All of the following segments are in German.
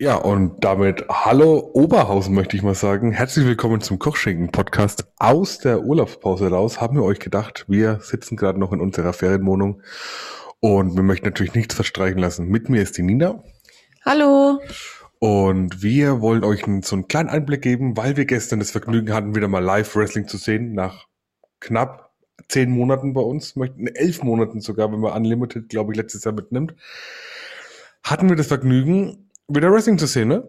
Ja, und damit hallo Oberhausen möchte ich mal sagen. Herzlich willkommen zum Kochschinken Podcast. Aus der Urlaubspause raus haben wir euch gedacht, wir sitzen gerade noch in unserer Ferienwohnung und wir möchten natürlich nichts verstreichen lassen. Mit mir ist die Nina. Hallo. Und wir wollen euch so einen kleinen Einblick geben, weil wir gestern das Vergnügen hatten, wieder mal Live-Wrestling zu sehen, nach knapp zehn Monaten bei uns, möchten elf Monaten sogar, wenn man Unlimited, glaube ich, letztes Jahr mitnimmt. Hatten wir das Vergnügen, wieder Wrestling zu sehen, ne?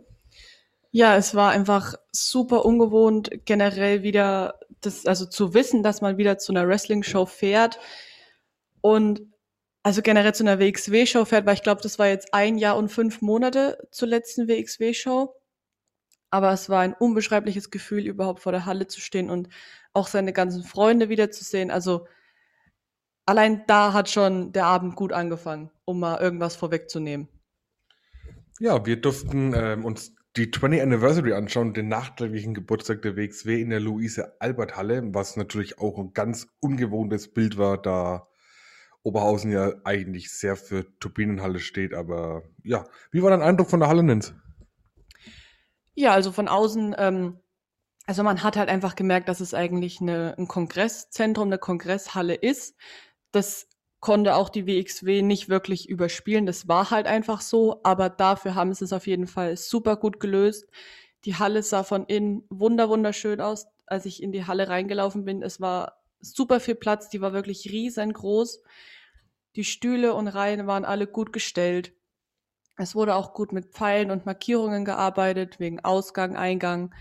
Ja, es war einfach super ungewohnt, generell wieder das, also zu wissen, dass man wieder zu einer Wrestling-Show fährt und also generell zu einer WXW-Show fährt, weil ich glaube, das war jetzt ein Jahr und fünf Monate zur letzten WXW-Show. Aber es war ein unbeschreibliches Gefühl, überhaupt vor der Halle zu stehen und auch seine ganzen Freunde wiederzusehen. Also allein da hat schon der Abend gut angefangen, um mal irgendwas vorwegzunehmen. Ja, wir durften ähm, uns die 20th Anniversary anschauen, den nachträglichen Geburtstag der WXW in der Luise Albert Halle, was natürlich auch ein ganz ungewohntes Bild war, da Oberhausen ja eigentlich sehr für Turbinenhalle steht. Aber ja, wie war dein Eindruck von der Halle, Nins? Ja, also von außen, ähm, also man hat halt einfach gemerkt, dass es eigentlich eine, ein Kongresszentrum, eine Kongresshalle ist. Das konnte auch die WXW nicht wirklich überspielen. Das war halt einfach so, aber dafür haben sie es auf jeden Fall super gut gelöst. Die Halle sah von innen wunder wunderschön aus, als ich in die Halle reingelaufen bin. Es war super viel Platz, die war wirklich riesengroß. Die Stühle und Reihen waren alle gut gestellt. Es wurde auch gut mit Pfeilen und Markierungen gearbeitet, wegen Ausgang, Eingang.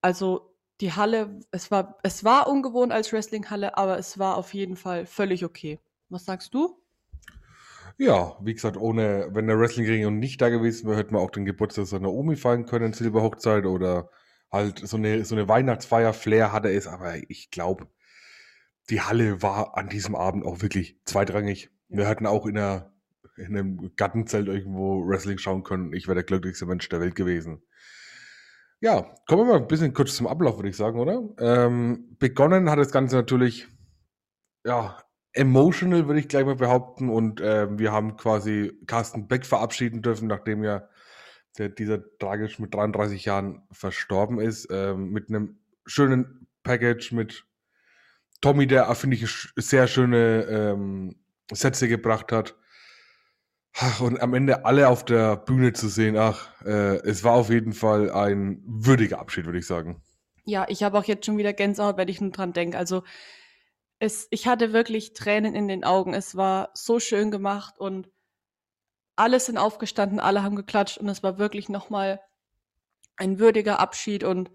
Also die Halle, es war, es war ungewohnt als Wrestlinghalle, aber es war auf jeden Fall völlig okay. Was sagst du? Ja, wie gesagt, ohne, wenn der Wrestling-Ring nicht da gewesen wäre, hätte man auch den Geburtstag seiner Omi feiern können, Silberhochzeit oder halt so eine, so eine Weihnachtsfeier-Flair hatte es, aber ich glaube, die Halle war an diesem Abend auch wirklich zweitrangig. Ja. Wir hatten auch in, einer, in einem Gattenzelt irgendwo Wrestling schauen können. Ich wäre der glücklichste Mensch der Welt gewesen. Ja, kommen wir mal ein bisschen kurz zum Ablauf, würde ich sagen, oder? Ähm, begonnen hat das Ganze natürlich, ja, emotional, würde ich gleich mal behaupten. Und äh, wir haben quasi Carsten Beck verabschieden dürfen, nachdem ja der, dieser tragisch mit 33 Jahren verstorben ist. Äh, mit einem schönen Package mit Tommy, der, finde ich, sehr schöne ähm, Sätze gebracht hat. Und am Ende alle auf der Bühne zu sehen, ach, äh, es war auf jeden Fall ein würdiger Abschied, würde ich sagen. Ja, ich habe auch jetzt schon wieder Gänsehaut, wenn ich nur dran denke. Also es, ich hatte wirklich Tränen in den Augen. Es war so schön gemacht und alle sind aufgestanden, alle haben geklatscht und es war wirklich nochmal ein würdiger Abschied und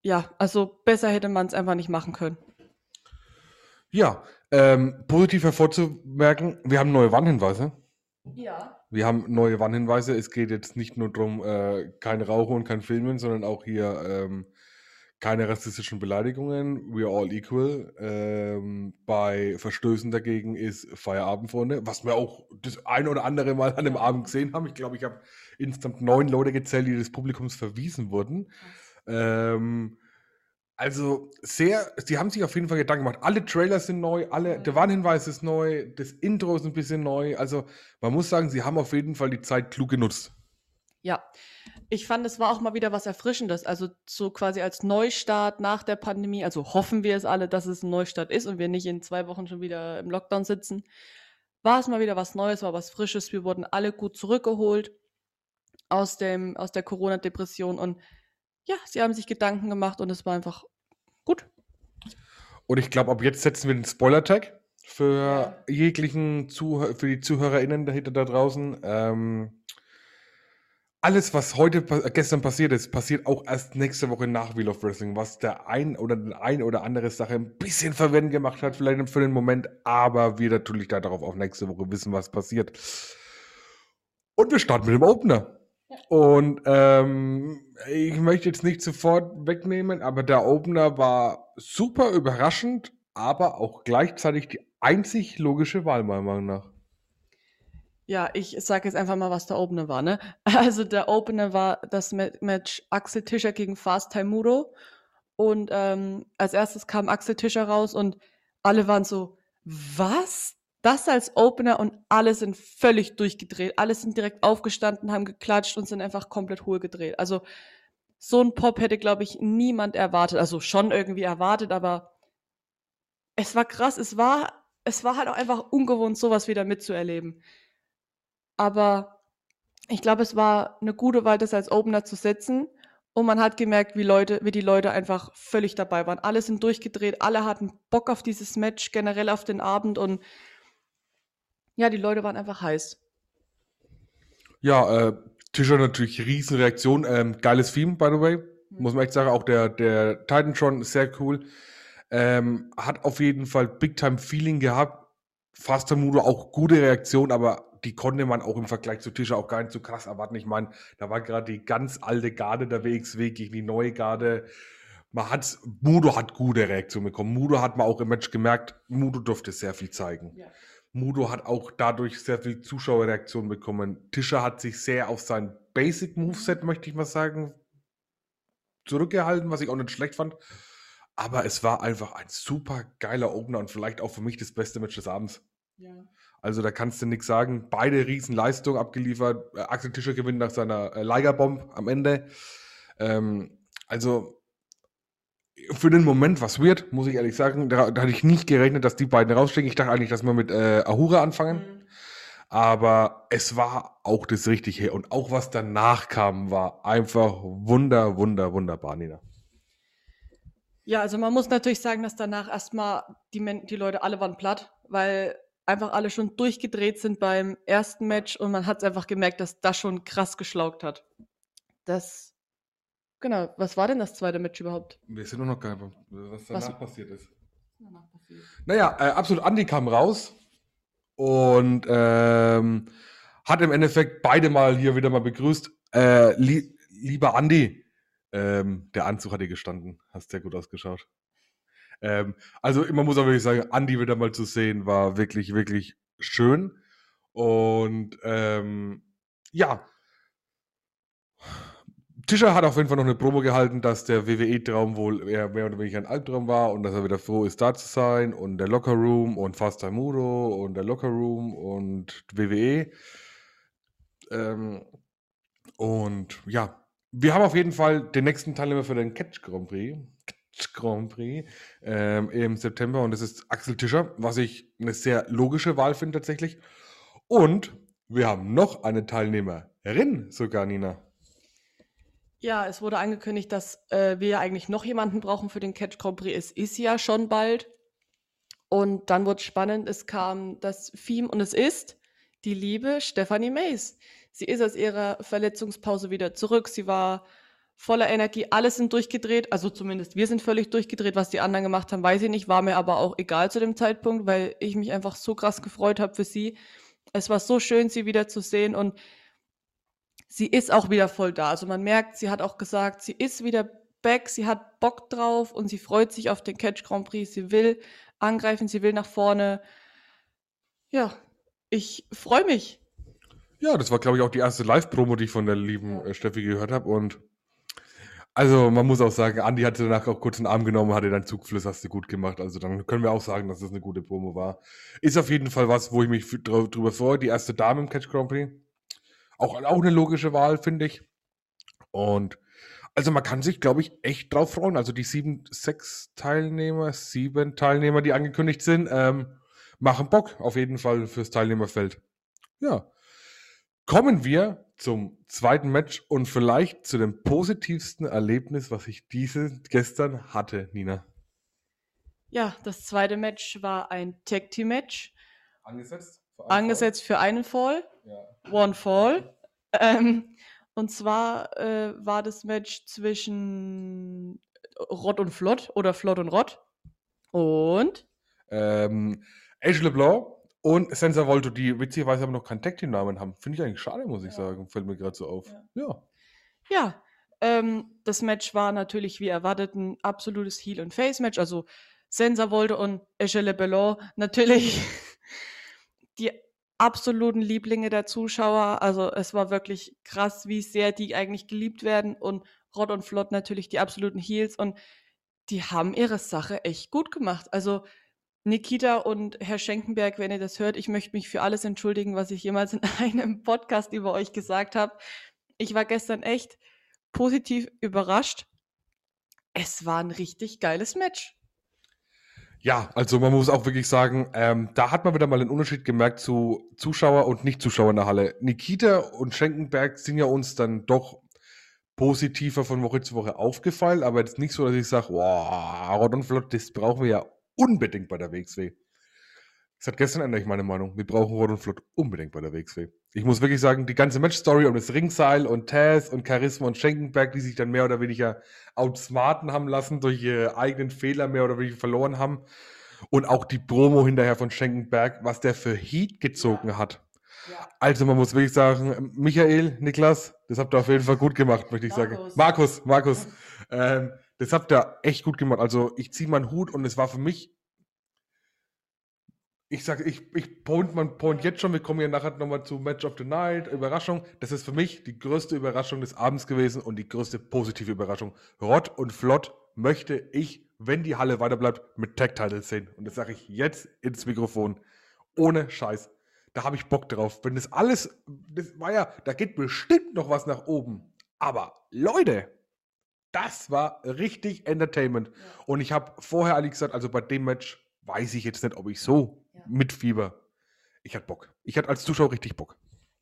ja, also besser hätte man es einfach nicht machen können. Ja, ähm, positiv hervorzumerken, wir haben neue Warnhinweise. Ja. Wir haben neue Warnhinweise. Es geht jetzt nicht nur darum, äh, kein Rauchen und kein Filmen, sondern auch hier ähm, keine rassistischen Beleidigungen. We are all equal. Ähm, bei Verstößen dagegen ist Feierabend, Freunde. Was wir auch das ein oder andere Mal an dem Abend gesehen haben. Ich glaube, ich habe insgesamt neun Leute gezählt, die des Publikums verwiesen wurden. Ähm, also sehr, sie haben sich auf jeden Fall Gedanken gemacht. Alle Trailers sind neu, alle, der Warnhinweis ist neu, das Intro ist ein bisschen neu. Also man muss sagen, sie haben auf jeden Fall die Zeit klug genutzt. Ja, ich fand, es war auch mal wieder was Erfrischendes. Also so quasi als Neustart nach der Pandemie. Also hoffen wir es alle, dass es ein Neustart ist und wir nicht in zwei Wochen schon wieder im Lockdown sitzen. War es mal wieder was Neues, war was Frisches. Wir wurden alle gut zurückgeholt aus, dem, aus der Corona-Depression und ja, sie haben sich Gedanken gemacht und es war einfach Gut. Und ich glaube, ab jetzt setzen wir den Spoiler-Tag für jeglichen Zuh für die ZuhörerInnen dahinter da draußen. Ähm, alles, was heute, gestern passiert ist, passiert auch erst nächste Woche nach Wheel of Wrestling, was der ein oder ein oder andere Sache ein bisschen verwirrend gemacht hat, vielleicht für den Moment, aber wir natürlich da darauf auch nächste Woche wissen, was passiert. Und wir starten mit dem Opener. Und ähm, ich möchte jetzt nicht sofort wegnehmen, aber der Opener war super überraschend, aber auch gleichzeitig die einzig logische Wahl, meiner Meinung nach. Ja, ich sage jetzt einfach mal, was der Opener war. Ne? Also der Opener war das Match Axel Tischer gegen Fast Taimuro. Und ähm, als erstes kam Axel Tischer raus und alle waren so, was? das als Opener und alle sind völlig durchgedreht. Alle sind direkt aufgestanden, haben geklatscht und sind einfach komplett hohl gedreht. Also so ein Pop hätte, glaube ich, niemand erwartet. Also schon irgendwie erwartet, aber es war krass. Es war, es war halt auch einfach ungewohnt, sowas wieder mitzuerleben. Aber ich glaube, es war eine gute Wahl, das als Opener zu setzen. Und man hat gemerkt, wie Leute, wie die Leute einfach völlig dabei waren. Alle sind durchgedreht, alle hatten Bock auf dieses Match, generell auf den Abend und ja, die Leute waren einfach heiß. Ja, äh, Tischer natürlich Riesenreaktion. Ähm, geiles Theme, by the way. Mhm. Muss man echt sagen. Auch der, der Titantron ist sehr cool. Ähm, hat auf jeden Fall Big Time Feeling gehabt. Faster Mudo auch gute Reaktion, aber die konnte man auch im Vergleich zu Tischer auch gar nicht so krass erwarten. Ich meine, da war gerade die ganz alte Garde der WXW gegen die neue Garde. Man hat, Mudo hat gute Reaktionen bekommen. Mudo hat man auch im Match gemerkt, Mudo durfte sehr viel zeigen. Ja. Mudo hat auch dadurch sehr viel Zuschauerreaktion bekommen. Tischer hat sich sehr auf sein Basic Moveset, möchte ich mal sagen, zurückgehalten, was ich auch nicht schlecht fand. Aber es war einfach ein super geiler Opener und vielleicht auch für mich das beste Match des Abends. Ja. Also da kannst du nichts sagen. Beide Riesenleistungen abgeliefert. Äh, Axel Tischer gewinnt nach seiner äh, Liger-Bomb am Ende. Ähm, also für den Moment was weird, muss ich ehrlich sagen. Da, da hatte ich nicht gerechnet, dass die beiden rausstecken. Ich dachte eigentlich, dass wir mit äh, Ahura anfangen. Mhm. Aber es war auch das Richtige. Und auch was danach kam, war einfach wunder, wunder, wunderbar, Nina. Ja, also man muss natürlich sagen, dass danach erstmal die, Men die Leute alle waren platt, weil einfach alle schon durchgedreht sind beim ersten Match und man hat es einfach gemerkt, dass das schon krass geschlaugt hat. Das, genau, was war denn das zweite Match überhaupt? Wir sind noch gar nicht, was danach Was- passiert ist. Naja, äh, absolut Andi kam raus und ähm, hat im Endeffekt beide mal hier wieder mal begrüßt. Äh, li lieber Andi, ähm, der Anzug hat dir gestanden, hast sehr gut ausgeschaut. Ähm, also man muss auch wirklich sagen, Andi wieder mal zu sehen, war wirklich, wirklich schön. Und ähm, ja, Tischer hat auf jeden Fall noch eine Promo gehalten, dass der WWE-Traum wohl eher mehr oder weniger ein Albtraum war und dass er wieder froh ist, da zu sein und der Locker Room und Fast Time Mudo und der Locker Room und WWE. Ähm, und ja, wir haben auf jeden Fall den nächsten Teilnehmer für den Catch Grand Prix. Grand Prix ähm, im September und das ist Axel Tischer, was ich eine sehr logische Wahl finde tatsächlich. Und wir haben noch eine Teilnehmerin sogar, Nina. Ja, es wurde angekündigt, dass äh, wir eigentlich noch jemanden brauchen für den Catch Grand Prix. Es ist ja schon bald. Und dann wurde es spannend. Es kam das Theme und es ist die liebe Stephanie Mays. Sie ist aus ihrer Verletzungspause wieder zurück. Sie war voller Energie. Alle sind durchgedreht. Also zumindest wir sind völlig durchgedreht. Was die anderen gemacht haben, weiß ich nicht. War mir aber auch egal zu dem Zeitpunkt, weil ich mich einfach so krass gefreut habe für sie. Es war so schön, sie wieder zu sehen und sie ist auch wieder voll da. Also man merkt, sie hat auch gesagt, sie ist wieder back, sie hat Bock drauf und sie freut sich auf den Catch Grand Prix. Sie will angreifen, sie will nach vorne. Ja, ich freue mich. Ja, das war, glaube ich, auch die erste Live-Promo, die ich von der lieben äh, Steffi gehört habe. Und also man muss auch sagen, Andi hatte danach auch kurz einen Arm genommen, hatte deinen Zugfluss, hast du gut gemacht. Also dann können wir auch sagen, dass das eine gute Promo war. Ist auf jeden Fall was, wo ich mich drüber freue. Die erste Dame im Catch Grand Prix. Auch, auch eine logische Wahl, finde ich. Und also man kann sich, glaube ich, echt drauf freuen. Also die sieben, sechs Teilnehmer, sieben Teilnehmer, die angekündigt sind, ähm, machen Bock auf jeden Fall fürs Teilnehmerfeld. Ja. Kommen wir zum zweiten Match und vielleicht zu dem positivsten Erlebnis, was ich diese gestern hatte, Nina. Ja, das zweite Match war ein Tag Team Match, Angesetzt? angesetzt für einen Fall, Ja. One Fall. Ähm, und zwar äh, war das Match zwischen Rott und Flott oder Flott und Rott. Und Ähm, Age LeBlanc und Sensor Volto, die witzigerweise aber noch keinen Tag Team Namen haben. Finde ich eigentlich schade, muss ich Ja. sagen. Fällt mir gerade so auf. Ja. Ja. Ja, ähm, das Match war natürlich wie erwartet ein absolutes Heel- und Face-Match. Also Sensa Volde und Echelle Bellon natürlich die absoluten Lieblinge der Zuschauer. Also es war wirklich krass, wie sehr die eigentlich geliebt werden. Und Rod und Flott natürlich die absoluten Heels. Und die haben ihre Sache echt gut gemacht. Also Nikita und Herr Schenkenberg, wenn ihr das hört, ich möchte mich für alles entschuldigen, was ich jemals in einem Podcast über euch gesagt habe. Ich war gestern echt positiv überrascht. Es war ein richtig geiles Match. Ja, also man muss auch wirklich sagen, ähm, da hat man wieder mal den Unterschied gemerkt zu Zuschauer und Nicht-Zuschauer in der Halle. Nikita und Schenkenberg sind ja uns dann doch positiver von Woche zu Woche aufgefallen, aber jetzt nicht so, dass ich sage, wow, Rodon Flott, das brauchen wir ja unbedingt bei der WXW. Das hat gestern ändert ich meine Meinung. Wir brauchen Rodon Flott unbedingt bei der WXW. Ich muss wirklich sagen, die ganze Match-Story um das Ringseil und Taz und Charisma und Schenkenberg, die sich dann mehr oder weniger outsmarten haben lassen, durch ihre eigenen Fehler mehr oder weniger verloren haben. Und auch die Promo hinterher von Schenkenberg, was der für Heat gezogen ja. hat. Ja. Also man muss wirklich sagen, Michael, Niklas, das habt ihr auf jeden Fall gut gemacht, möchte ich Markus. sagen. Markus, Markus, ähm, das habt ihr echt gut gemacht. Also ich ziehe meinen Hut und es war für mich ich sage, ich, ich point, man point jetzt schon, wir kommen ja nachher nochmal zu Match of the Night, Überraschung. Das ist für mich die größte Überraschung des Abends gewesen und die größte positive Überraschung. Rott und Flott möchte ich, wenn die Halle weiterbleibt, mit Tag-Titles sehen. Und das sage ich jetzt ins Mikrofon. Ohne Scheiß. Da habe ich Bock drauf. Wenn das alles, das war ja, da geht bestimmt noch was nach oben. Aber Leute, das war richtig Entertainment. Ja. Und ich habe vorher eigentlich gesagt, also bei dem Match weiß ich jetzt nicht, ob ich so ja. mit Fieber. Ich hatte Bock. Ich hatte als Zuschauer richtig Bock.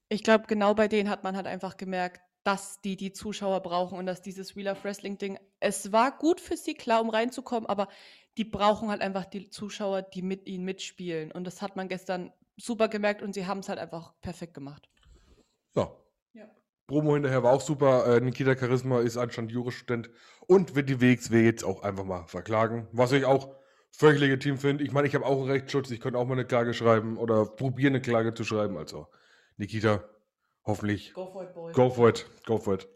Ich glaube, genau bei denen hat man halt einfach gemerkt, dass die die Zuschauer brauchen und dass dieses Wheel of Wrestling Ding, es war gut für sie, klar, um reinzukommen, aber die brauchen halt einfach die Zuschauer, die mit ihnen mitspielen. Und das hat man gestern super gemerkt und sie haben es halt einfach perfekt gemacht. Ja. Promo hinterher war auch super. Äh, Nikita Charisma ist anscheinend Jurastudent und wird die WXW jetzt auch einfach mal verklagen. Was ich auch völlig legitim finde. Ich meine, ich habe auch einen Rechtsschutz. Ich könnte auch mal eine Klage schreiben oder probieren, eine Klage zu schreiben. Also, Nikita, hoffentlich. Go for it, boy. Go for it. Go for it.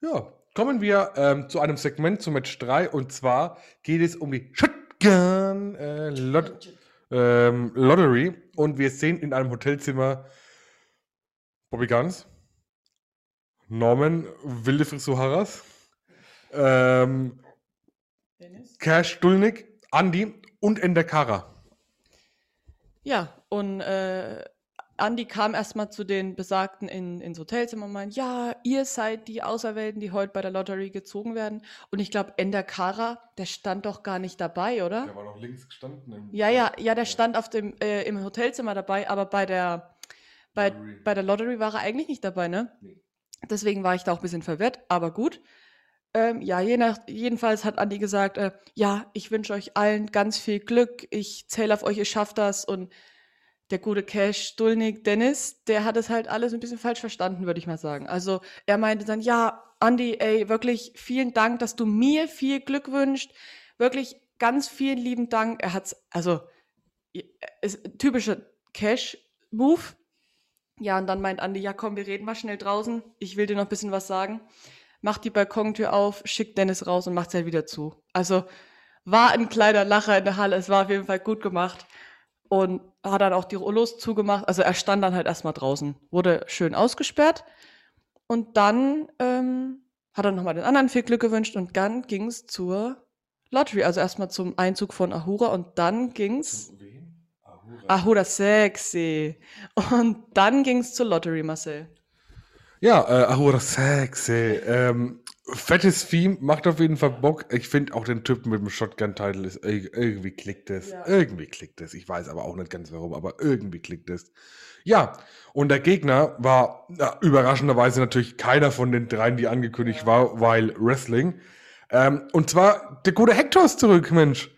Ja, kommen wir ähm, zu einem Segment, zu Match 3. Und zwar geht es um die Shotgun äh, Lot ähm, Lottery. Und wir sehen in einem Hotelzimmer Bobby Guns, Norman, wilde Frisuharas, ähm, Cash Dulnik, Andi und Endekara. Ja, und äh, Andi kam erstmal zu den Besagten in, ins Hotelzimmer und meinte, ja, ihr seid die Auserwählten, die heute bei der Lotterie gezogen werden. Und ich glaube, Endekara, der stand doch gar nicht dabei, oder? Der war doch links gestanden. ja, ja, ja, der stand auf dem, äh, im Hotelzimmer dabei, aber bei der, bei, bei der Lottery war er eigentlich nicht dabei, ne? Nee. Deswegen war ich da auch ein bisschen verwirrt, aber gut. Ähm, ja, je nach, jedenfalls hat Andi gesagt, äh, ja, ich wünsche euch allen ganz viel Glück, ich zähle auf euch, ihr schafft das und der gute Cash Dulnik Dennis, der hat es halt alles ein bisschen falsch verstanden, würde ich mal sagen. Also er meinte dann, ja, Andi, ey, wirklich vielen Dank, dass du mir viel Glück wünschst. Wirklich ganz vielen lieben Dank. Er hat's, also ist typischer Cash-Move. Ja, und dann meint Andi, ja komm, wir reden mal schnell draußen. Ich will dir noch ein bisschen was sagen macht die Balkontür auf, schickt Dennis raus und macht sie halt wieder zu. Also war ein kleiner Lacher in der Halle. Es war auf jeden Fall gut gemacht. Und hat dann auch die Rollos zugemacht. Also er stand dann halt erstmal draußen, wurde schön ausgesperrt. Und dann ähm, hat er nochmal den anderen viel Glück gewünscht und dann ging es zur Lottery. Also erstmal zum Einzug von Ahura und dann ging's. Ahura. Ahura sexy. Und dann ging es zur Lottery, Marcel. Ja, äh, Ahura sexy. Ähm, fettes Theme, macht auf jeden Fall Bock. Ich finde auch den Typen mit dem Shotgun-Title ist irgendwie klickt es. Ja. Irgendwie klickt es. Ich weiß aber auch nicht ganz warum, aber irgendwie klickt es. Ja, und der Gegner war ja, überraschenderweise natürlich keiner von den dreien, die angekündigt ja. war, weil Wrestling. Ähm, und zwar der gute Hector ist zurück, Mensch.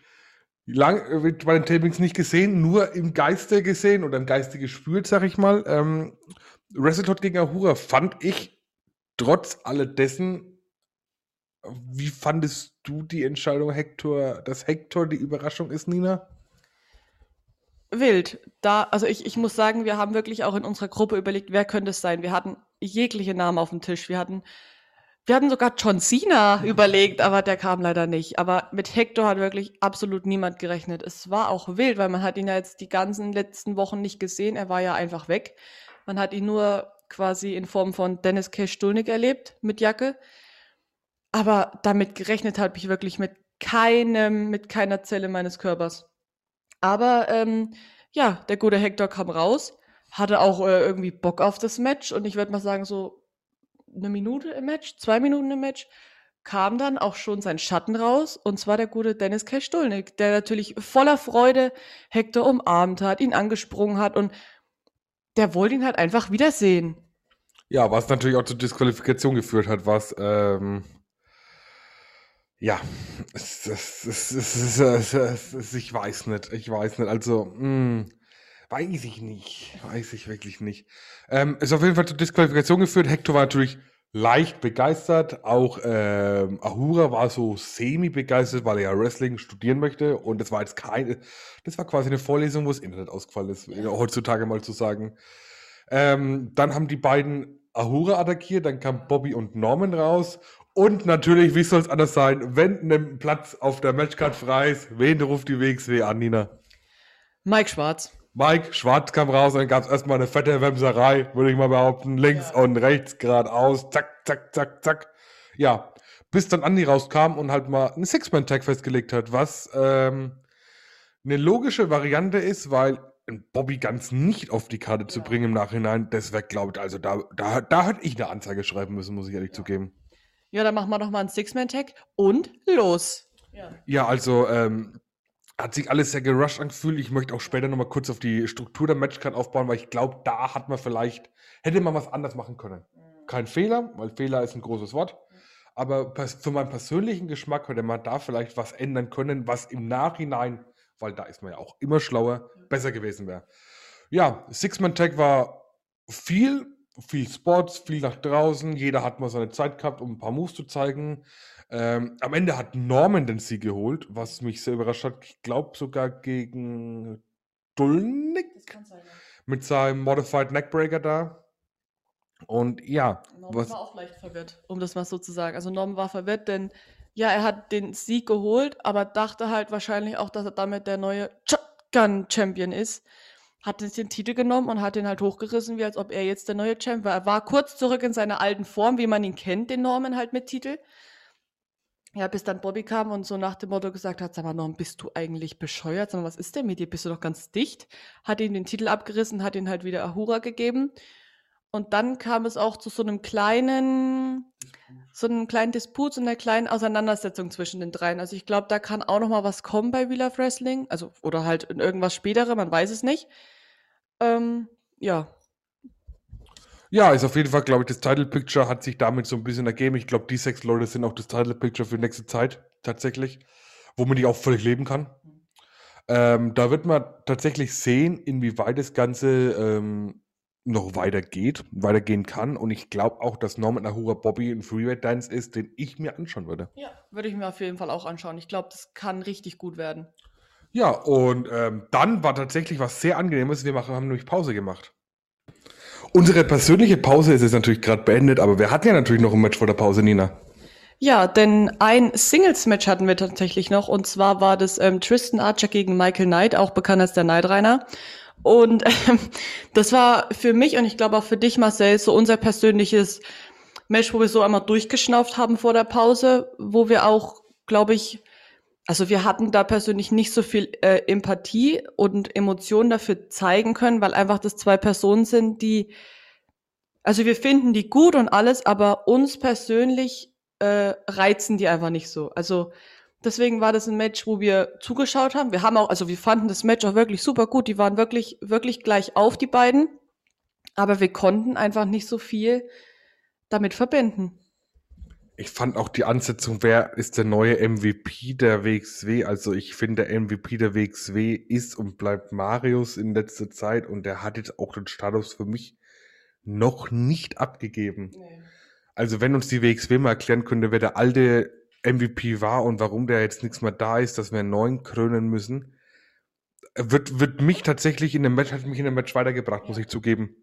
Lang wird bei den Tapings nicht gesehen, nur im Geiste gesehen oder im Geiste gespürt, sag ich mal. Ähm, Wrestle gegen Ahura fand ich trotz alledessen, wie fandest du die Entscheidung, Hector, dass Hector die Überraschung ist, Nina? Wild. Da, also ich, ich muss sagen, wir haben wirklich auch in unserer Gruppe überlegt, wer könnte es sein. Wir hatten jegliche Namen auf dem Tisch. Wir hatten, wir hatten sogar John Cena überlegt, aber der kam leider nicht. Aber mit Hector hat wirklich absolut niemand gerechnet. Es war auch wild, weil man hat ihn ja jetzt die ganzen letzten Wochen nicht gesehen. Er war ja einfach weg. Man hat ihn nur quasi in Form von Dennis Cash Stulnik erlebt mit Jacke. Aber damit gerechnet habe ich wirklich mit keinem, mit keiner Zelle meines Körpers. Aber ähm, ja, der gute Hector kam raus, hatte auch äh, irgendwie Bock auf das Match und ich würde mal sagen, so eine Minute im Match, zwei Minuten im Match, kam dann auch schon sein Schatten raus und zwar der gute Dennis Kestulnik, der natürlich voller Freude Hector umarmt hat, ihn angesprungen hat und der wollte ihn halt einfach wiedersehen. Ja, was natürlich auch zur Disqualifikation geführt hat, was, ähm, ja, es, es, es, ich weiß nicht, ich weiß nicht, also, mh, weiß ich nicht, weiß ich wirklich nicht. Ähm, ist auf jeden Fall zur Disqualifikation geführt, Hector war natürlich leicht begeistert, auch ähm, Ahura war so semi-begeistert, weil er ja Wrestling studieren möchte und das war jetzt keine, das war quasi eine Vorlesung, wo das Internet ausgefallen ist, heutzutage mal zu sagen. Ähm, dann haben die beiden Ahura attackiert, dann kam Bobby und Norman raus. Und natürlich, wie soll es anders sein, wenn ein Platz auf der Matchcard frei ist, wen ruft die WXW an, Nina? Mike Schwarz. Mike Schwarz kam raus, dann gab es erstmal eine fette Wemserei, würde ich mal behaupten. Links ja. und rechts geradeaus, zack, zack, zack, zack. Ja, bis dann Andi rauskam und halt mal einen Six-Man-Tag festgelegt hat, was ähm, eine logische Variante ist, weil Bobby ganz nicht auf die Karte zu bringen im Nachhinein, das wäre, glaube ich, also da, da, da hätte ich eine Anzeige schreiben müssen, muss ich ehrlich ja. zugeben. Ja, dann machen wir doch mal einen Six-Man-Tag und los. Ja, ja also ähm, hat sich alles sehr gerusht angefühlt. Ich möchte auch später nochmal kurz auf die Struktur der Matchcard aufbauen, weil ich glaube, da hat man vielleicht, hätte man was anders machen können. Mhm. Kein Fehler, weil Fehler ist ein großes Wort. Aber für meinen persönlichen Geschmack hätte man da vielleicht was ändern können, was im Nachhinein weil da ist man ja auch immer schlauer, besser gewesen wäre. Ja, Six-Man-Tag war viel, viel Sports, viel nach draußen. Jeder hat mal seine Zeit gehabt, um ein paar Moves zu zeigen. Ähm, am Ende hat Norman den Sieg geholt, was mich sehr überrascht hat. Ich glaube sogar gegen Dulnik mit seinem Modified Neckbreaker da. Und ja. Norman was, war auch leicht verwirrt, um das mal so zu sagen. Also Norman war verwirrt, denn ja, er hat den Sieg geholt, aber dachte halt wahrscheinlich auch, dass er damit der neue Shotgun-Champion ist. Hat den Titel genommen und hat den halt hochgerissen, wie als ob er jetzt der neue Champion war. Er war kurz zurück in seiner alten Form, wie man ihn kennt, den Norman halt mit Titel. Ja, bis dann Bobby kam und so nach dem Motto gesagt hat, sag mal, Norman, bist du eigentlich bescheuert? Sag mal, was ist denn mit dir? Bist du doch ganz dicht? Hat ihm den Titel abgerissen, hat ihn halt wieder Ahura gegeben. Und dann kam es auch zu so einem kleinen, so einem kleinen Disput, so einer kleinen Auseinandersetzung zwischen den dreien. Also ich glaube, da kann auch noch mal was kommen bei Wheel of Wrestling. Also, oder halt in irgendwas spätere, man weiß es nicht. Ähm, ja. Ja, ist auf jeden Fall, glaube ich, das Title Picture hat sich damit so ein bisschen ergeben. Ich glaube, die sechs Leute sind auch das Title Picture für die nächste Zeit, tatsächlich. Womit ich auch völlig leben kann. Ähm, da wird man tatsächlich sehen, inwieweit das Ganze ähm, noch weitergeht, weitergehen kann. Und ich glaube auch, dass Norman Ahura Bobby ein Freeweight Dance ist, den ich mir anschauen würde. Ja, würde ich mir auf jeden Fall auch anschauen. Ich glaube, das kann richtig gut werden. Ja, und ähm, dann war tatsächlich was sehr angenehmes. Wir machen, haben nämlich Pause gemacht. Unsere persönliche Pause ist jetzt natürlich gerade beendet, aber wir hatten ja natürlich noch ein Match vor der Pause, Nina. Ja, denn ein Singles-Match hatten wir tatsächlich noch, und zwar war das ähm, Tristan Archer gegen Michael Knight, auch bekannt als der Knight Rainer. Und ähm, das war für mich und ich glaube auch für dich, Marcel, so unser persönliches Match, wo wir so einmal durchgeschnauft haben vor der Pause, wo wir auch, glaube ich, also wir hatten da persönlich nicht so viel äh, Empathie und Emotionen dafür zeigen können, weil einfach das zwei Personen sind, die, also wir finden die gut und alles, aber uns persönlich äh, reizen die einfach nicht so. Also Deswegen war das ein Match, wo wir zugeschaut haben. Wir haben auch, also wir fanden das Match auch wirklich super gut. Die waren wirklich, wirklich gleich auf, die beiden. Aber wir konnten einfach nicht so viel damit verbinden. Ich fand auch die Ansetzung, wer ist der neue MVP der WXW? Also ich finde, der MVP der WXW ist und bleibt Marius in letzter Zeit und der hat jetzt auch den Status für mich noch nicht abgegeben. Nee. Also wenn uns die WXW mal erklären könnte, wer der alte MVP war und warum der jetzt nichts mehr da ist, dass wir einen neuen krönen müssen, wird, wird mich tatsächlich in dem Match, hat mich in dem Match weitergebracht, muss ich zugeben.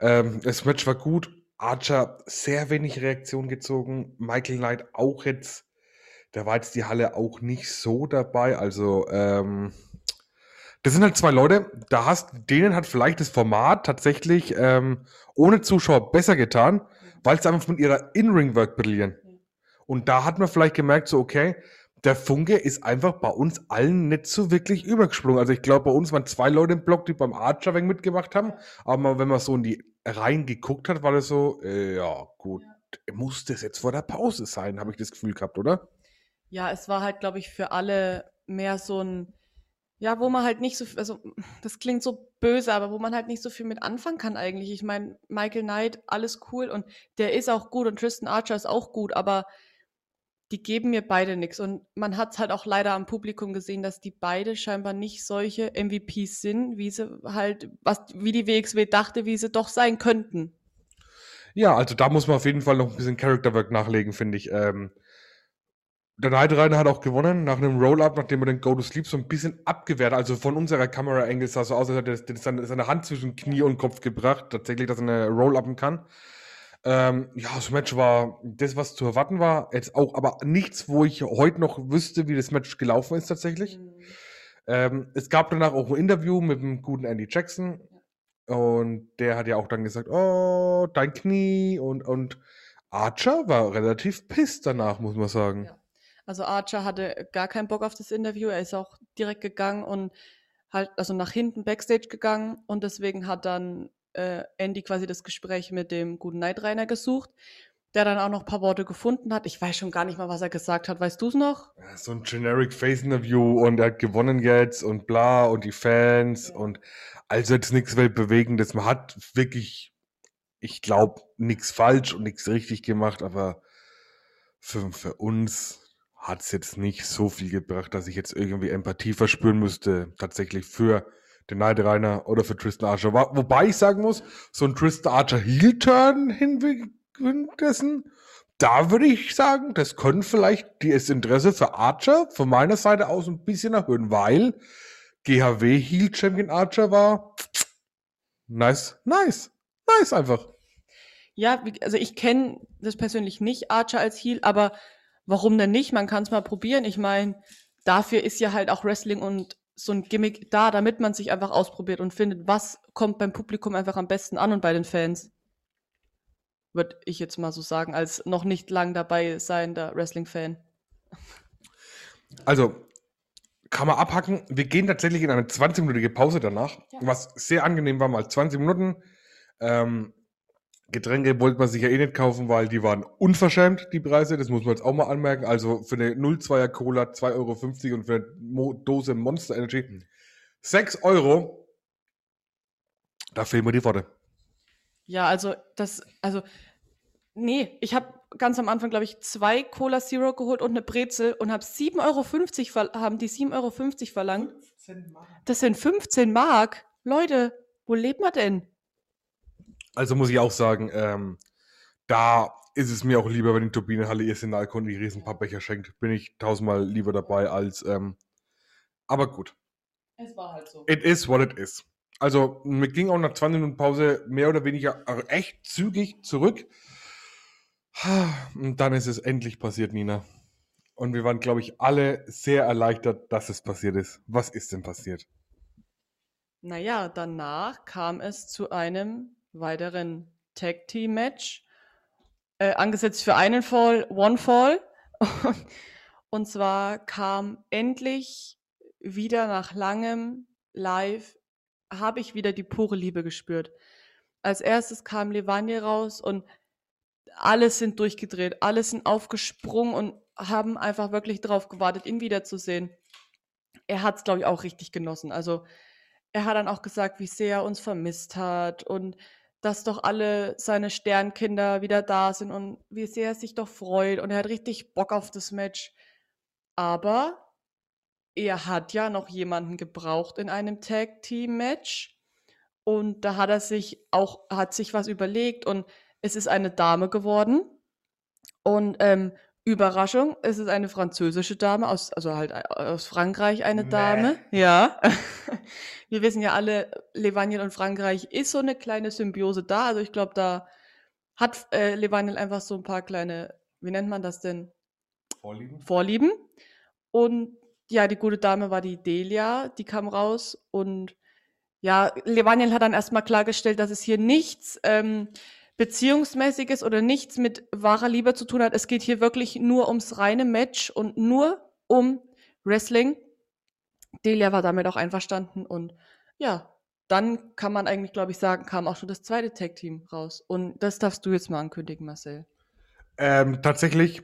Ähm, das Match war gut. Archer sehr wenig Reaktion gezogen. Michael Knight auch jetzt. Da war jetzt die Halle auch nicht so dabei. Also, ähm, das sind halt zwei Leute, da hast, denen hat vielleicht das Format tatsächlich ähm, ohne Zuschauer besser getan, weil sie einfach mit ihrer In-Ring-Work brillieren. Und da hat man vielleicht gemerkt, so, okay, der Funke ist einfach bei uns allen nicht so wirklich übergesprungen. Also ich glaube, bei uns waren zwei Leute im Block, die beim Archer mitgemacht haben. Aber wenn man so in die Reihen geguckt hat, war das so, äh, ja, gut, muss das jetzt vor der Pause sein, habe ich das Gefühl gehabt, oder? Ja, es war halt, glaube ich, für alle mehr so ein, ja, wo man halt nicht so, also das klingt so böse, aber wo man halt nicht so viel mit anfangen kann eigentlich. Ich meine, Michael Knight, alles cool und der ist auch gut und Tristan Archer ist auch gut, aber die geben mir beide nichts. Und man hat es halt auch leider am Publikum gesehen, dass die beide scheinbar nicht solche MVPs sind, wie sie halt, was, wie die WXW dachte, wie sie doch sein könnten. Ja, also da muss man auf jeden Fall noch ein bisschen Characterwork nachlegen, finde ich. Ähm, der Night Rider hat auch gewonnen nach einem Roll-Up, nachdem er den Go to Sleep so ein bisschen abgewehrt. Also von unserer Kamera-Angle sah so aus, als hätte er seine, Hand zwischen Knie und Kopf gebracht, tatsächlich, dass er eine Roll-Upen kann. Ähm, ja, das Match war das, was zu erwarten war. Jetzt auch, aber nichts, wo ich heute noch wüsste, wie das Match gelaufen ist tatsächlich. Mhm. Ähm, es gab danach auch ein Interview mit dem guten Andy Jackson. Und der hat ja auch dann gesagt, oh, dein Knie und, und Archer war relativ pisst danach, muss man sagen. Ja. Also Archer hatte gar keinen Bock auf das Interview. Er ist auch direkt gegangen und halt, also nach hinten Backstage gegangen und deswegen hat dann äh, Andy quasi das Gespräch mit dem guten Nightrainer gesucht, der dann auch noch ein paar Worte gefunden hat. Ich weiß schon gar nicht mal, was er gesagt hat. Weißt du es noch? Ja, so ein generic Face-Interview und er hat gewonnen jetzt und bla und die Fans ja. und also jetzt nichts Weltbewegendes. Man hat wirklich, ich glaube, nichts falsch und nichts richtig gemacht, aber für, für uns hat es jetzt nicht so viel gebracht, dass ich jetzt irgendwie Empathie verspüren müsste, tatsächlich für den Night Rainer oder für Tristan Archer. Wobei ich sagen muss, so ein Tristan Archer Heel-Turn hindessen, da würde ich sagen, das können vielleicht das Interesse für Archer von meiner Seite aus ein bisschen erhöhen, weil GHW Heel Champion Archer war nice, nice, nice einfach. Ja, also ich kenne das persönlich nicht, Archer als Heel, aber warum denn nicht? Man kann es mal probieren. Ich meine, dafür ist ja halt auch Wrestling und so ein Gimmick da, damit man sich einfach ausprobiert und findet, was kommt beim Publikum einfach am besten an und bei den Fans. Würde ich jetzt mal so sagen, als noch nicht lang dabei seiender Wrestling-Fan. Also, kann man abhacken. Wir gehen tatsächlich in eine 20-minütige Pause danach, ja. was sehr angenehm war, mal 20 Minuten. Ähm, Getränke wollte man sich ja eh nicht kaufen, weil die waren unverschämt, die Preise. Das muss man jetzt auch mal anmerken. Also für eine 0,2er Cola 2,50 Euro und für eine Mo Dose Monster Energy 6 Euro. Da fehlen mir die Worte. Ja, also das, also, nee, ich habe ganz am Anfang, glaube ich, zwei Cola Zero geholt und eine Brezel und habe 7,50 Euro, haben die 7,50 Euro verlangt. Das sind 15 Mark. Leute, wo lebt man denn? Also muss ich auch sagen, ähm, da ist es mir auch lieber, wenn die Turbinenhalle ihr Signalkunden die riesen paar Becher schenkt. Bin ich tausendmal lieber dabei als. Ähm, aber gut. Es war halt so. It is what it is. Also, mir ging auch nach 20 Minuten Pause mehr oder weniger echt zügig zurück. Und dann ist es endlich passiert, Nina. Und wir waren, glaube ich, alle sehr erleichtert, dass es passiert ist. Was ist denn passiert? Naja, danach kam es zu einem weiteren Tag Team Match. Äh, angesetzt für einen Fall, One Fall. Und zwar kam endlich wieder nach langem Live, habe ich wieder die pure Liebe gespürt. Als erstes kam Levanje raus und alle sind durchgedreht, alle sind aufgesprungen und haben einfach wirklich darauf gewartet, ihn wiederzusehen. Er hat es, glaube ich, auch richtig genossen. Also er hat dann auch gesagt, wie sehr er uns vermisst hat und dass doch alle seine Sternkinder wieder da sind und wie sehr er sich doch freut und er hat richtig Bock auf das Match. Aber er hat ja noch jemanden gebraucht in einem Tag Team Match und da hat er sich auch hat sich was überlegt und es ist eine Dame geworden und ähm, Überraschung, es ist eine französische Dame aus, also halt äh, aus Frankreich eine nee. Dame. Ja. Wir wissen ja alle, Levanien und Frankreich ist so eine kleine Symbiose da. Also ich glaube, da hat äh, Levanien einfach so ein paar kleine, wie nennt man das denn? Vorlieben. Vorlieben. Und ja, die gute Dame war die Delia, die kam raus und ja, Levanien hat dann erstmal klargestellt, dass es hier nichts ähm, Beziehungsmäßiges oder nichts mit wahrer Liebe zu tun hat. Es geht hier wirklich nur ums reine Match und nur um Wrestling. Delia war damit auch einverstanden und ja, dann kann man eigentlich, glaube ich, sagen, kam auch schon das zweite Tag-Team raus. Und das darfst du jetzt mal ankündigen, Marcel. Ähm, tatsächlich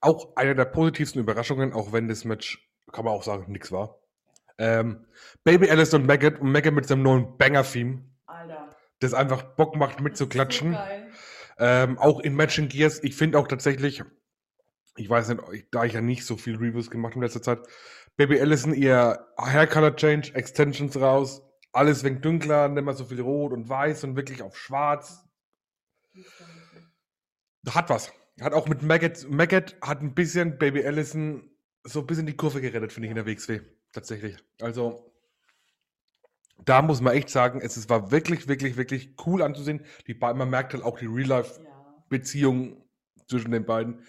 auch eine der positivsten Überraschungen, auch wenn das Match, kann man auch sagen, nichts war. Ähm, Baby Alice und Maggot und Maggot mit seinem neuen Banger-Theme. Das einfach Bock macht mitzuklatschen. Ähm, auch in Matching Gears, ich finde auch tatsächlich, ich weiß nicht, ich- da ich ja nicht so viel Reviews gemacht habe in letzter Zeit, Baby Allison, ihr Hair Color Change, Extensions raus, alles wegen dunkler, nicht mehr so viel rot und weiß und wirklich auf schwarz. Hat was. Hat auch mit Maggot, Maggot hat ein bisschen Baby Allison so ein bisschen die Kurve gerettet, finde ich, in der WXW. Tatsächlich. Also, da muss man echt sagen, es war wirklich, wirklich, wirklich cool anzusehen. Die beiden, man merkt halt auch die Real-Life-Beziehung zwischen den beiden.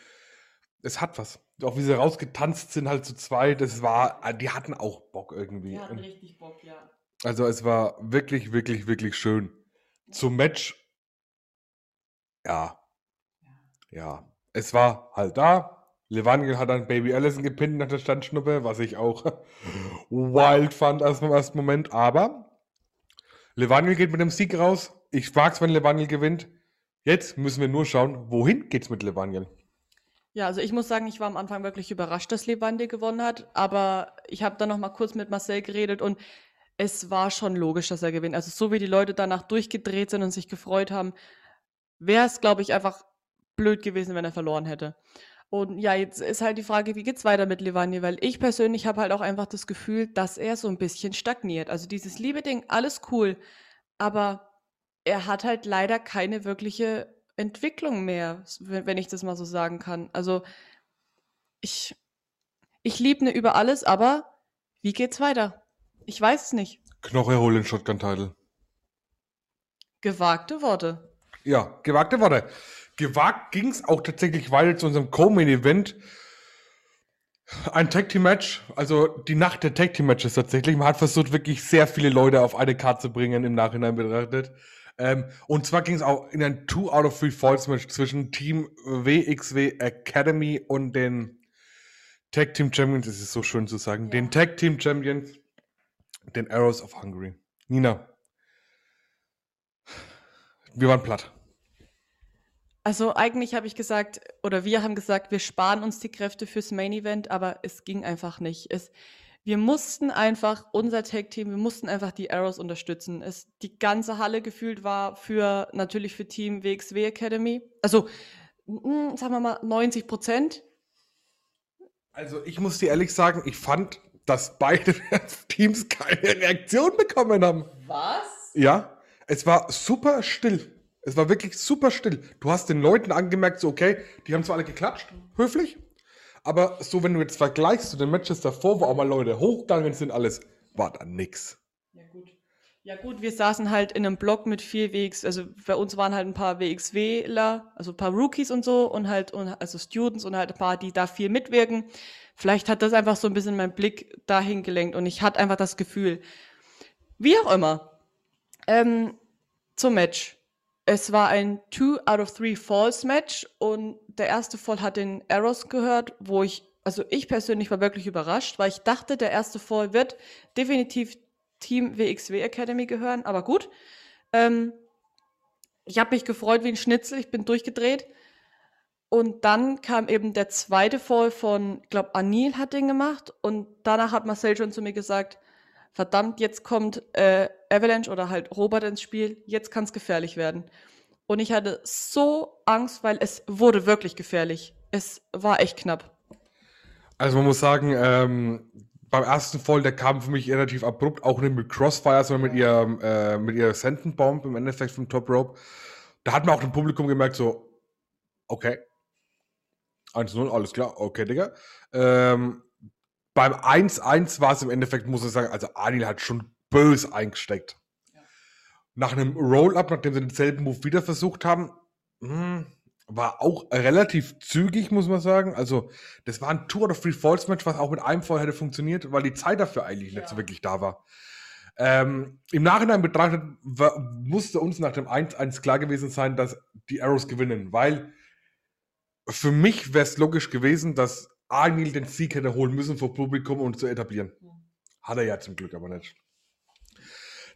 Es hat was. Auch wie sie rausgetanzt sind, halt zu zweit, das war, die hatten auch Bock irgendwie. Die hatten richtig Bock, ja. also es war wirklich, wirklich, wirklich schön. Zum Match, ja, ja. Es war halt da. Levangel hat dann Baby Allison gepinnt nach der Standschnuppe, was ich auch wild fand erst im ersten Moment. Aber Levangel geht mit dem Sieg raus. Ich mag's, wenn Levangel gewinnt. Jetzt müssen wir nur schauen, wohin geht's mit Levangel. Ja, also ich muss sagen, ich war am Anfang wirklich überrascht, dass Levante gewonnen hat, aber ich habe dann noch mal kurz mit Marcel geredet und es war schon logisch, dass er gewinnt. Also so wie die Leute danach durchgedreht sind und sich gefreut haben, wäre es, glaube ich, einfach blöd gewesen, wenn er verloren hätte. Und ja, jetzt ist halt die Frage, wie geht's weiter mit Levante? Weil ich persönlich habe halt auch einfach das Gefühl, dass er so ein bisschen stagniert. Also dieses Liebe-Ding, alles cool, aber er hat halt leider keine wirkliche Entwicklung mehr, wenn ich das mal so sagen kann. Also ich, ich liebe ne über alles, aber wie geht's weiter? Ich weiß es nicht. Knoche holen Shotgun-Title. Gewagte Worte. Ja, gewagte Worte. Gewagt ging es auch tatsächlich weiter zu unserem Co-Main-Event. Ein Tag Team Match, also die Nacht der Tag Team Matches tatsächlich. Man hat versucht, wirklich sehr viele Leute auf eine Karte zu bringen, im Nachhinein betrachtet. Ähm, und zwar ging es auch in ein Two out of Three Falls Match zwischen Team WXW Academy und den Tag Team Champions, es ist so schön zu sagen, Ja. den Tag Team Champions, den Arrows of Hungary. Nina, wir waren platt. Also eigentlich habe ich gesagt, oder wir haben gesagt, wir sparen uns die Kräfte fürs Main Event, aber es ging einfach nicht. Es, wir mussten einfach, unser Tag-Team, wir mussten einfach die Arrows unterstützen. Es, die ganze Halle gefühlt war für, natürlich für Team WXW Academy. Also, mm, sagen wir mal, 90 Prozent. Also ich muss dir ehrlich sagen, ich fand, dass beide Teams keine Reaktion bekommen haben. Was? Ja, es war super still. Es war wirklich super still. Du hast den Leuten angemerkt, so okay, die haben zwar alle geklatscht, höflich, aber so wenn du jetzt vergleichst zu den Matches davor, wo auch mal Leute hochgegangen sind, alles, war da nix. Ja, gut. Ja, gut, wir saßen halt in einem Block mit vier WX, also bei uns waren halt ein paar WXWler, also ein paar Rookies und so und halt, und, also Students und halt ein paar, die da viel mitwirken. Vielleicht hat das einfach so ein bisschen mein Blick dahin gelenkt und ich hatte einfach das Gefühl, wie auch immer, ähm, zum Match. Es war ein Two out of Three Falls Match und der erste Fall hat den Arrows gehört, wo ich, also ich persönlich war wirklich überrascht, weil ich dachte, der erste Fall wird definitiv Team WXW Academy gehören, aber gut. Ähm, ich habe mich gefreut wie ein Schnitzel, ich bin durchgedreht. Und dann kam eben der zweite Fall von, ich glaube, Anil hat den gemacht. Und danach hat Marcel schon zu mir gesagt, verdammt, jetzt kommt äh, Avalanche oder halt Robert ins Spiel, jetzt kann es gefährlich werden. Und ich hatte so Angst, weil es wurde wirklich gefährlich. Es war echt knapp. Also man muss sagen, ähm, beim ersten Fall, der kam für mich relativ abrupt, auch nicht mit Crossfire, sondern mit ihrem, äh, mit ihrer Senten Bomb im Endeffekt vom Top Rope. Da hat man auch dem Publikum gemerkt, so, okay. 1-0, alles klar, okay, Digga. Ähm, beim 1-1 war es im Endeffekt, muss ich sagen, also Anil hat schon bös eingesteckt. Nach einem Roll-Up, nachdem sie denselben Move wieder versucht haben, hm, war auch relativ zügig, muss man sagen. Also, das war ein Two oder Three Falls Match, was auch mit einem Fall hätte funktioniert, weil die Zeit dafür eigentlich nicht so Ja. wirklich da war. Ähm, Im Nachhinein betrachtet war, musste uns nach dem 1-1 klar gewesen sein, dass die Arrows gewinnen, weil für mich wäre es logisch gewesen, dass Arnil den Sieg hätte holen müssen vor Publikum und zu etablieren. Hat er ja zum Glück aber nicht.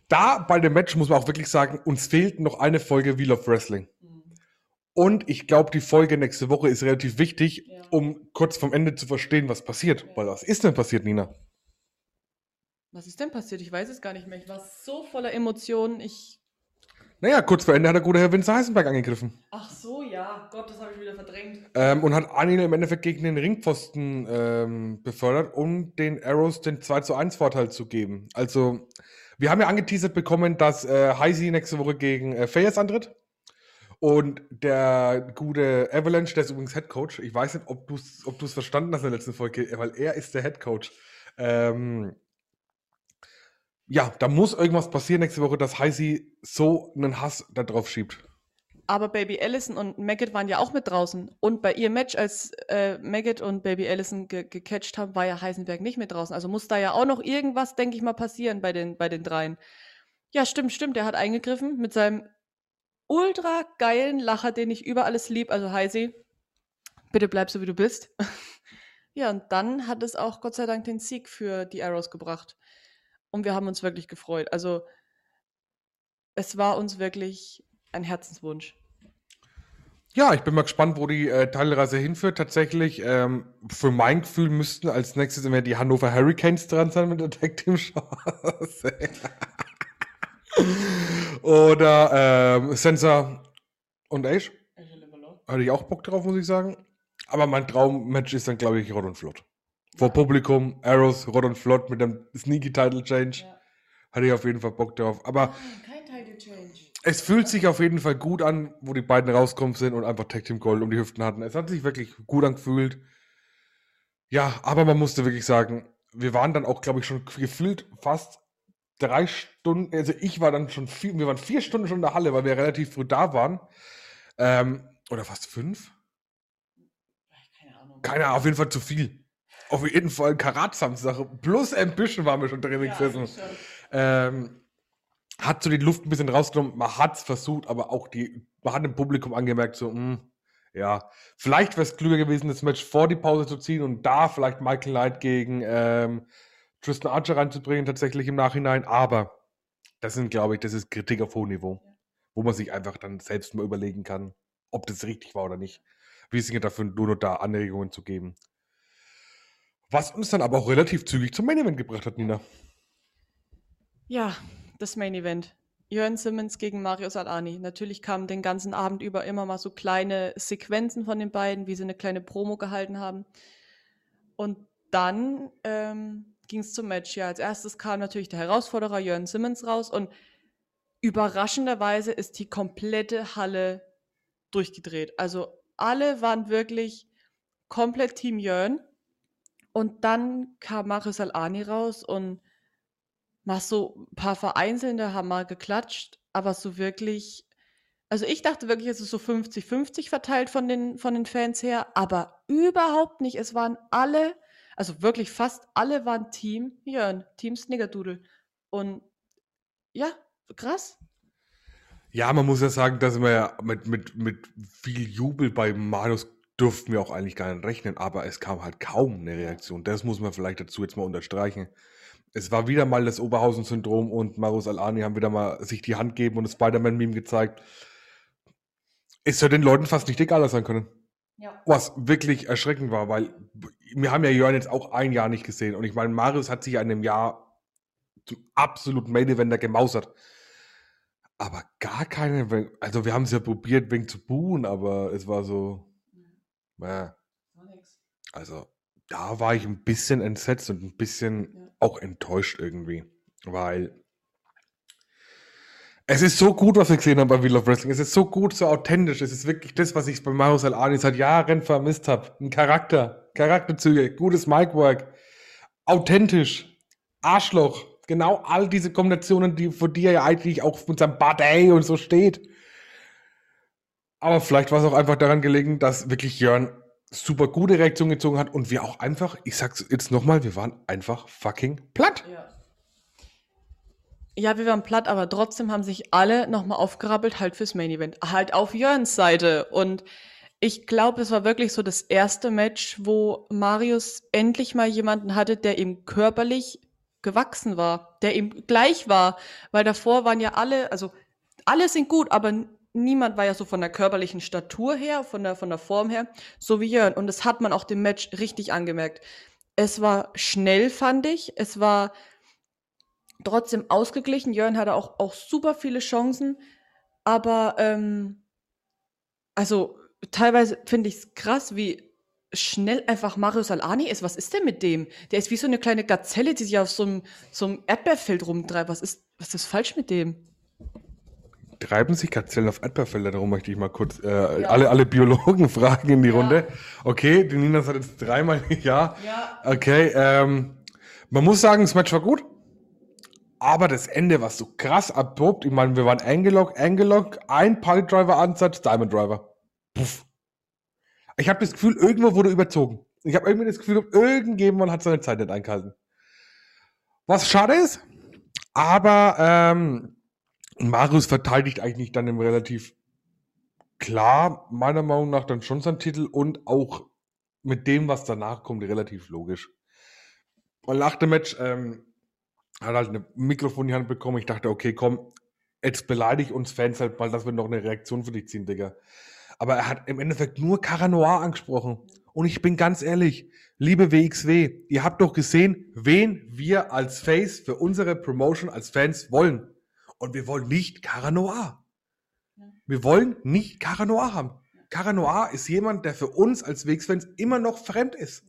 Da bei dem Match muss man auch wirklich sagen, uns fehlt noch eine Folge Wheel of Wrestling. Und ich glaube, die Folge nächste Woche ist relativ wichtig, Ja. um kurz vom Ende zu verstehen, was passiert. Ja. Weil was ist denn passiert, Nina? Was ist denn passiert? Ich weiß es gar nicht mehr. Ich war so voller Emotionen. Ich. Naja, kurz vor Ende hat der gute Herr Vince Heisenberg angegriffen. Ach so, ja. Gott, das habe ich wieder verdrängt. Ähm, und hat Anil im Endeffekt gegen den Ringpfosten ähm, befördert, um den Arrows den 2 zu 1 Vorteil zu geben. Also, wir haben ja angeteasert bekommen, dass äh, Heisi nächste Woche gegen äh, Fayez antritt. Und der gute Avalanche, der ist übrigens Head Coach. Ich weiß nicht, ob du es ob du's verstanden hast in der letzten Folge, weil er ist der Head Coach. Ähm, ja, da muss irgendwas passieren nächste Woche, dass Heisi so einen Hass da drauf schiebt. Aber Baby Allison und Maggot waren ja auch mit draußen. Und bei ihrem Match, als äh, Maggot und Baby Allison ge gecatcht haben, war ja Heisenberg nicht mit draußen. Also muss da ja auch noch irgendwas, denke ich mal, passieren bei den, bei den dreien. Ja, stimmt, stimmt. Der hat eingegriffen mit seinem ultra geilen Lacher, den ich über alles lieb. Also Heisi, bitte bleib so, wie du bist. ja, und dann hat es auch Gott sei Dank den Sieg für die Arrows gebracht. Und wir haben uns wirklich gefreut. Also es war uns wirklich ein Herzenswunsch. Ja, ich bin mal gespannt, wo die äh, Teilreise hinführt. Tatsächlich, ähm, für mein Gefühl müssten als nächstes immer die Hannover Hurricanes dran sein mit der Tag Team Chance. Oder ähm, Sensor und Ace. Hatte ich auch Bock drauf, muss ich sagen. Aber mein Traummatch ist dann, glaube ich, Rot und Flott. Vor Publikum, Arrows, Rot und Flott mit dem Sneaky Title Change. Ja. Hatte ich auf jeden Fall Bock drauf. Aber kein Title Change. Es fühlt sich auf jeden Fall gut an, wo die beiden rauskommen sind und einfach Tag Team Gold um die Hüften hatten. Es hat sich wirklich gut angefühlt. Ja, aber man musste wirklich sagen, wir waren dann auch, glaube ich, schon gefühlt fast drei Stunden, also ich war dann schon vier, wir waren vier Stunden schon in der Halle, weil wir relativ früh da waren. Ähm, oder fast fünf? Keine Ahnung. Keine Ahnung, auf jeden Fall zu viel. Auf jeden Fall Karat-Samstag plus Ambition waren wir schon drin gesessen. Ähm, hat so die Luft ein bisschen rausgenommen. Man hat es versucht, aber auch die, man hat im Publikum angemerkt, so, mh, ja, vielleicht wäre es klüger gewesen, das Match vor die Pause zu ziehen und da vielleicht Michael Knight gegen ähm, Tristan Archer reinzubringen, tatsächlich im Nachhinein. Aber das sind, glaube ich, das ist Kritik auf hohem Niveau, wo man sich einfach dann selbst mal überlegen kann, ob das richtig war oder nicht. Wir sind ja dafür nur noch da, Anregungen zu geben. Was uns dann aber auch relativ zügig zum Main Event gebracht hat, Nina. Ja, das Main Event. Jörn Simmons gegen Marius Alani. Natürlich kamen den ganzen Abend über immer mal so kleine Sequenzen von den beiden, wie sie eine kleine Promo gehalten haben. Und dann ähm, ging es zum Match. Ja, als erstes kam natürlich der Herausforderer Jörn Simmons raus und überraschenderweise ist die komplette Halle durchgedreht. Also alle waren wirklich komplett Team Jörn. Und dann kam Marius Alani raus und mal so ein paar Vereinzelte haben mal geklatscht, aber so wirklich, also ich dachte wirklich, es ist so 50-50 verteilt von den, von den Fans her, aber überhaupt nicht. Es waren alle, also wirklich fast alle waren Team Jörn, Team Snickerdoodle. Und ja, krass. Ja, man muss ja sagen, dass wir ja mit, mit, mit viel Jubel bei Marius durften wir auch eigentlich gar nicht rechnen, aber es kam halt kaum eine Reaktion. Das muss man vielleicht dazu jetzt mal unterstreichen. Es war wieder mal das Oberhausen-Syndrom und Marius Alani haben wieder mal sich die Hand gegeben und das Spider-Man-Meme gezeigt. Es hätte den Leuten fast nicht egaler sein können. Ja. Was wirklich erschreckend war, weil wir haben ja Jörn jetzt auch ein Jahr nicht gesehen. Und ich meine, Marius hat sich in einem Jahr zum absoluten Main Eventer gemausert. Aber gar keine, also wir haben es ja probiert, wegen zu buhen, aber es war so, ja, also da war ich ein bisschen entsetzt und ein bisschen Ja. auch enttäuscht irgendwie, weil es ist so gut, was wir gesehen haben bei Wheel of Wrestling. Es ist so gut, so authentisch. Es ist wirklich das, was ich bei Marius Alani seit Jahren vermisst habe. Ein Charakter, Charakterzüge, gutes Micwork, authentisch, Arschloch. Genau all diese Kombinationen, die vor dir ja eigentlich auch mit seinem Bad und so steht. Aber vielleicht war es auch einfach daran gelegen, dass wirklich Jörn super gute Reaktion gezogen hat und wir auch einfach, ich sag's jetzt nochmal, wir waren einfach fucking platt. Ja. Ja, wir waren platt, aber trotzdem haben sich alle nochmal aufgerappelt, halt fürs Main Event. Halt auf Jörns Seite. Und Ich glaube, es war wirklich so das erste Match, wo Marius endlich mal jemanden hatte, der ihm körperlich gewachsen war, der ihm gleich war, weil davor waren ja alle, also alle sind gut, aber niemand war ja so von der körperlichen Statur her, von der, von der Form her, so wie Jörn. Und das hat man auch dem Match richtig angemerkt. Es war schnell, fand ich. Es war trotzdem ausgeglichen. Jörn hatte auch, auch super viele Chancen, aber ähm, also teilweise finde ich es krass, wie schnell einfach Marius Alani ist. Was ist denn mit dem? Der ist wie so eine kleine Gazelle, die sich auf so einem, so einem Erdbeerfeld rumtreibt. Was ist, was ist falsch mit dem? Treiben sich Gazellen auf Erdbeerfelder? Darum möchte ich mal kurz äh, Ja. alle, alle Biologen fragen in die Ja. Runde. Okay, die Nina sagt jetzt dreimal ja. Ja. Okay, ähm, man muss sagen, das Match war gut. Aber das Ende war so krass abrupt. Ich meine, wir waren eingeloggt, eingeloggt, ein Piledriver-Ansatz, Diamond Driver. Puff. Ich habe das Gefühl, irgendwo wurde überzogen. Ich habe irgendwie das Gefühl, irgendjemand hat seine Zeit nicht eingehalten. Was schade ist, aber ähm, Marius verteidigt eigentlich dann im relativ klar, meiner Meinung nach, dann schon seinen Titel und auch mit dem, was danach kommt, relativ logisch. Und nach dem Match ähm, hat halt ein Mikrofon in die Hand bekommen. Ich dachte, okay, komm, jetzt beleidig uns Fans halt mal, dass wir noch eine Reaktion für dich ziehen, Digga. Aber er hat im Endeffekt nur Cara Noir angesprochen. Und ich bin ganz ehrlich, liebe WXW, ihr habt doch gesehen, wen wir als Face für unsere Promotion als Fans wollen. Und wir wollen nicht Cara Noir. Wir wollen nicht Cara Noir haben. Cara Noir ist jemand, der für uns als WX-Fans immer noch fremd ist.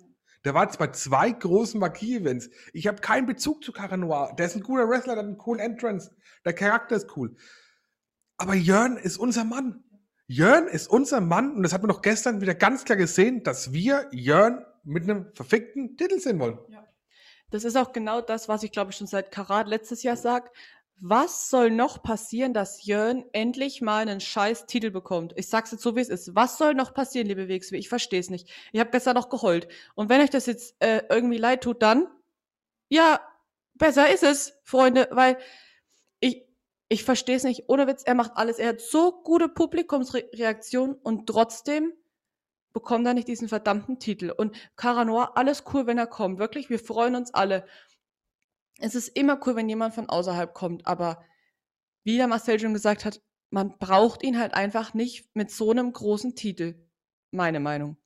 Der war jetzt bei zwei großen Marquis-Events. Ich habe keinen Bezug zu Cara Noir. Der ist ein guter Wrestler, der hat einen coolen Entrance. Der Charakter ist cool. Aber Jörn ist unser Mann. Jörn ist unser Mann und das hat man doch gestern wieder ganz klar gesehen, dass wir Jörn mit einem verfickten Titel sehen wollen. Das ist auch genau das, was ich glaube ich schon seit Karat letztes Jahr sag. Was soll noch passieren, dass Jörn endlich mal einen scheiß Titel bekommt? Ich sag's jetzt so, wie es ist. Was soll noch passieren, liebe WXW? Ich verstehe es nicht. Ich habe gestern noch geheult. Und wenn euch das jetzt äh, irgendwie leid tut, dann ja, besser ist es, Freunde, weil ich, ich verstehe es nicht. Ohne Witz, er macht alles. Er hat so gute Publikumsreaktionen und trotzdem bekommt er nicht diesen verdammten Titel. Und Cara Noir, alles cool, wenn er kommt. Wirklich, wir freuen uns alle. Es ist immer cool, wenn jemand von außerhalb kommt, aber wie der Marcel schon gesagt hat, man braucht ihn halt einfach nicht mit so einem großen Titel. Meine Meinung.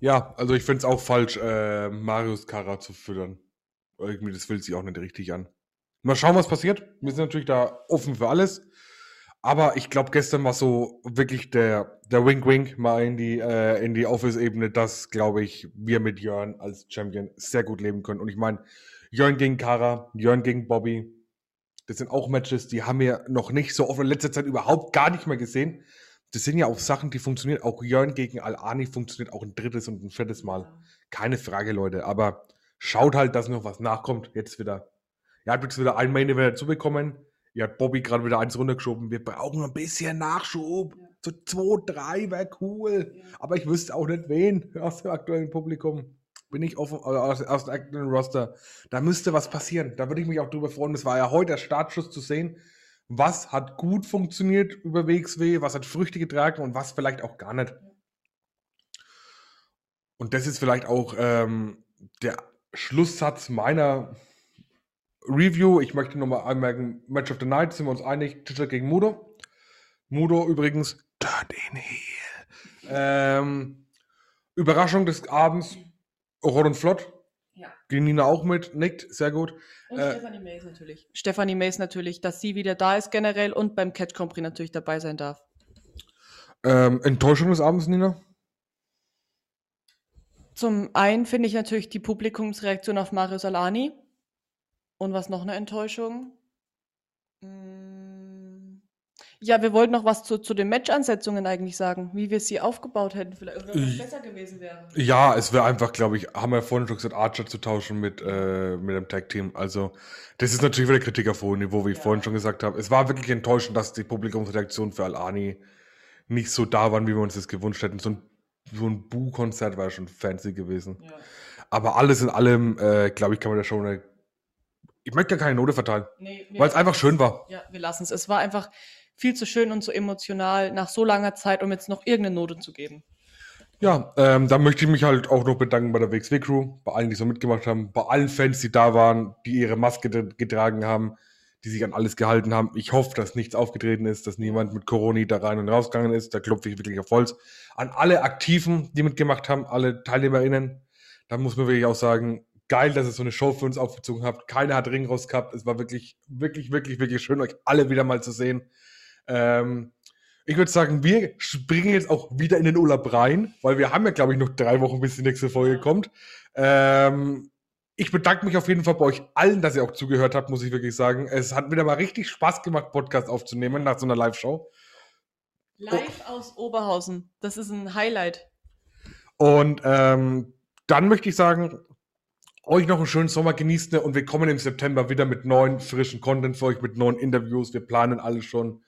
Ja, also ich finde es auch falsch, äh, Marius Kara zu füttern. Irgendwie, das fühlt sich auch nicht richtig an. Mal schauen, was passiert. Wir sind natürlich da offen für alles. Aber ich glaube, gestern war so wirklich der, der Wink-Wink mal in die, äh, in die Office-Ebene, dass, glaube ich, wir mit Jörn als Champion sehr gut leben können. Und ich meine, Jörn gegen Kara, Jörn gegen Bobby, das sind auch Matches, die haben wir noch nicht so oft in letzter Zeit überhaupt gar nicht mehr gesehen. Das sind ja auch Sachen, die funktionieren. Auch Jörn gegen Al-Ani funktioniert auch ein drittes und ein viertes Mal. Keine Frage, Leute. Aber schaut halt, dass noch was nachkommt. Jetzt wieder. Ihr habt jetzt wieder ein Main Event dazu bekommen. Ihr habt Bobby gerade wieder eins runtergeschoben. Wir brauchen ein bisschen Nachschub. Ja. So zwei, drei wäre cool. Aber ich wüsste auch nicht wen aus dem aktuellen Publikum. Bin ich offen, äh, aus, aus dem aktuellen Roster. Da müsste was passieren. Da würde ich mich auch drüber freuen. Das war ja heute der Startschuss zu sehen. Was hat gut funktioniert über WXW, was hat Früchte getragen und was vielleicht auch gar nicht. Und das ist vielleicht auch ähm, der Schlusssatz meiner Review. Ich möchte nochmal anmerken, Match of the Night, sind wir uns einig, Tischer gegen Mudo. Mudo übrigens, turned in heel. Ähm, Überraschung des Abends, Rot und Flott. Ja. Ging Nina auch mit, nickt, sehr gut. Und Äh, Stephanie Mays natürlich. Stephanie Mays natürlich, dass sie wieder da ist generell und beim Catch Grand Prix natürlich dabei sein darf. Ähm, Enttäuschung des Abends, Nina? Zum einen finde ich natürlich die Publikumsreaktion auf Mario Salani. Und was noch eine Enttäuschung? Mm, Ja, wir wollten noch was zu, zu den Match-Ansetzungen eigentlich sagen, wie wir sie aufgebaut hätten, vielleicht oder was Ich- besser gewesen wäre. Ja, es wäre einfach, glaube ich, haben wir vorhin schon gesagt, Archer zu tauschen mit, äh, mit dem Tag-Team. Also, das ist natürlich wieder Kritik auf hohem Niveau, wie ich Ja. vorhin schon gesagt habe. Es war wirklich enttäuschend, dass die Publikumsreaktion für Al-Ani nicht so da waren, wie wir uns das gewünscht hätten. So ein, so ein Bu-Konzert war schon fancy gewesen. Ja. Aber alles in allem, äh, glaube ich, kann man da schon eine. Ich möchte gar keine Note verteilen, Nee, weil es einfach schön war. Ja, wir lassen es. Es war einfach viel zu schön und so emotional nach so langer Zeit, um jetzt noch irgendeine Note zu geben. Ja, ähm, da möchte ich mich halt auch noch bedanken bei der WXW-Crew, bei allen, die so mitgemacht haben, bei allen Fans, die da waren, die ihre Maske getragen haben, die sich an alles gehalten haben. Ich hoffe, dass nichts aufgetreten ist, dass niemand mit Corona da rein und rausgegangen ist. Da klopfe ich wirklich auf Holz. An alle Aktiven, die mitgemacht haben, alle TeilnehmerInnen, da muss man wirklich auch sagen, geil, dass ihr so eine Show für uns aufgezogen habt. Keiner hat Ring raus gehabt. Es war wirklich, wirklich, wirklich, wirklich schön, euch alle wieder mal zu sehen. Ähm, ich würde sagen, wir springen jetzt auch wieder in den Urlaub rein, weil wir haben ja, glaube ich, noch drei Wochen, bis die nächste Folge kommt. Ähm, ich bedanke mich auf jeden Fall bei euch allen, dass ihr auch zugehört habt, muss ich wirklich sagen. Es hat wieder mal richtig Spaß gemacht, Podcast aufzunehmen nach so einer Live-Show. Live oh. aus Oberhausen. Das ist ein Highlight. Und ähm, dann möchte ich sagen, euch noch einen schönen Sommer genießt und wir kommen im September wieder mit neuen, frischen Content für euch, mit neuen Interviews. Wir planen alles schon.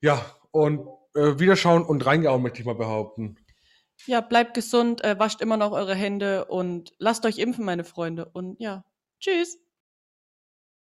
Ja, und äh, wiederschauen und reingehauen, möchte ich mal behaupten. Ja, bleibt gesund, äh, wascht immer noch eure Hände und lasst euch impfen, meine Freunde. Und ja, tschüss.